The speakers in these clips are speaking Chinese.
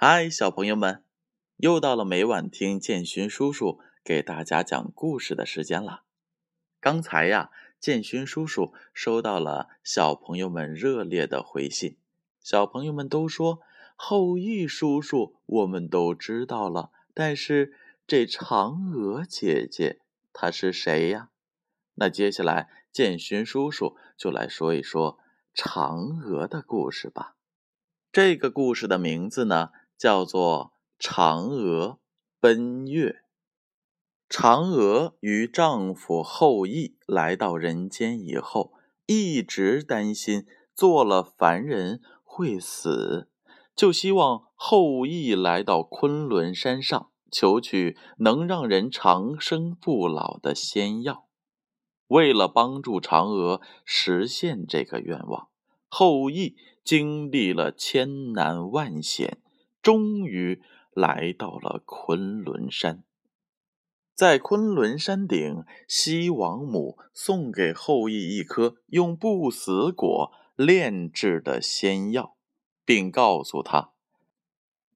嗨，小朋友们，又到了每晚听建勋叔叔给大家讲故事的时间了。刚才呀，建勋叔叔收到了小朋友们热烈的回信，小朋友们都说后羿叔叔我们都知道了，但是这嫦娥姐姐她是谁呀？那接下来建勋叔叔就来说一说嫦娥的故事吧。这个故事的名字呢，叫做《嫦娥奔月》。嫦娥与丈夫后羿来到人间以后，一直担心做了凡人会死，就希望后羿来到昆仑山上，求取能让人长生不老的仙药。为了帮助嫦娥实现这个愿望，后羿。经历了千难万险，终于来到了昆仑山。在昆仑山顶，西王母送给后羿一颗用不死果炼制的仙药，并告诉他，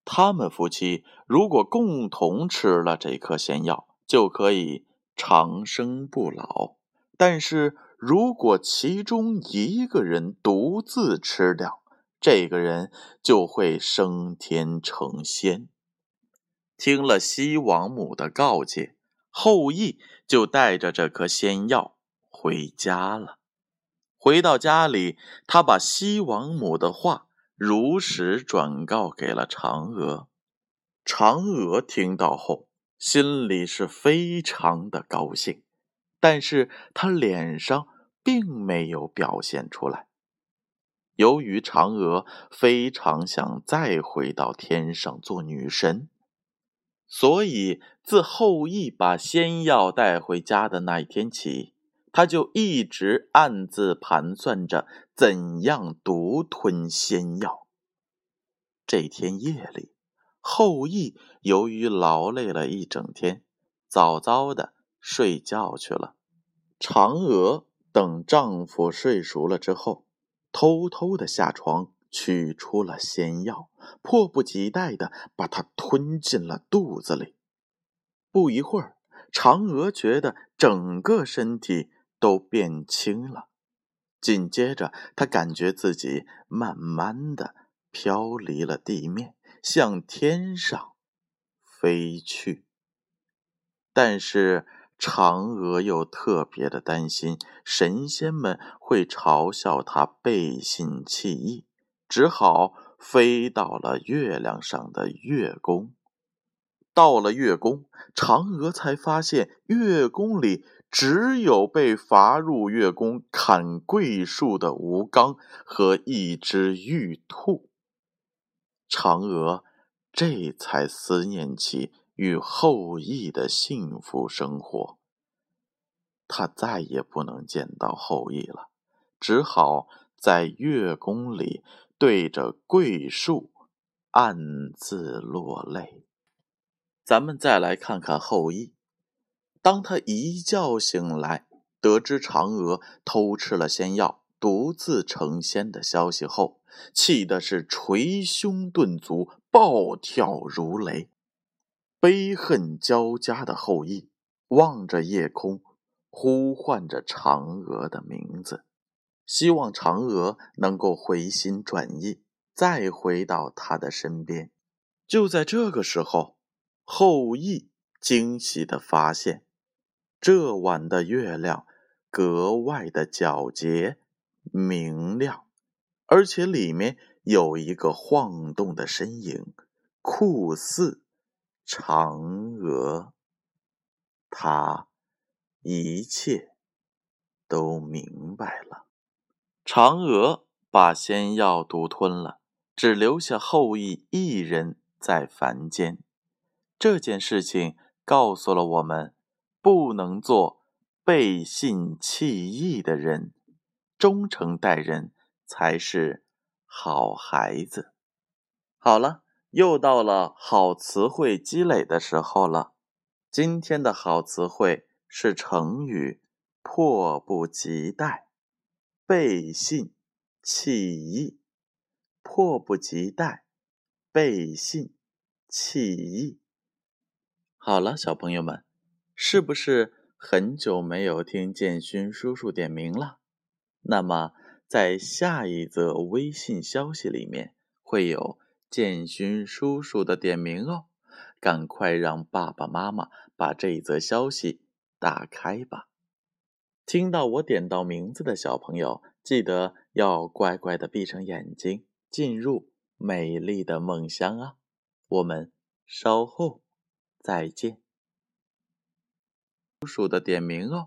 他们夫妻如果共同吃了这颗仙药，就可以长生不老。但是如果其中一个人独自吃掉，这个人就会升天成仙。听了西王母的告诫，后羿就带着这颗仙药回家了。回到家里，他把西王母的话如实转告给了嫦娥。嫦娥听到后，心里是非常的高兴，但是她脸上并没有表现出来。由于嫦娥非常想再回到天上做女神，所以自后羿把仙药带回家的那一天起，她就一直暗自盘算着怎样独吞仙药。这天夜里，后羿由于劳累了一整天，早早的睡觉去了。嫦娥等丈夫睡熟了之后。偷偷的下床，取出了仙药，迫不及待的把它吞进了肚子里。不一会儿，嫦娥觉得整个身体都变轻了。紧接着，她感觉自己慢慢的飘离了地面，向天上飞去。但是，嫦娥又特别的担心神仙们会嘲笑她背信弃义，只好飞到了月亮上的月宫。到了月宫，嫦娥才发现月宫里只有被罚入月宫砍桂树的吴刚和一只玉兔。嫦娥这才思念起。与后羿的幸福生活，他再也不能见到后羿了，只好在月宫里对着桂树暗自落泪。咱们再来看看后羿，当他一觉醒来，得知嫦娥偷吃了仙药，独自成仙的消息后，气的是捶胸顿足，暴跳如雷。悲恨交加的后羿望着夜空，呼唤着嫦娥的名字，希望嫦娥能够回心转意，再回到他的身边。就在这个时候，后羿惊喜地发现，这晚的月亮格外的皎洁明亮，而且里面有一个晃动的身影，酷似。嫦娥，他一切都明白了。嫦娥把仙药独吞了，只留下后羿一人在凡间。这件事情告诉了我们，不能做背信弃义的人，忠诚待人才是好孩子。好了。又到了好词汇积累的时候了。今天的好词汇是成语“迫不及待”。背信弃义，迫不及待，背信弃义。好了，小朋友们，是不是很久没有听建勋叔叔点名了？那么，在下一则微信消息里面会有建勋叔叔的点名哦。赶快让爸爸妈妈把这一则消息打开吧！听到我点到名字的小朋友，记得要乖乖的闭上眼睛，进入美丽的梦乡啊！我们稍后再见。叔叔的点名哦。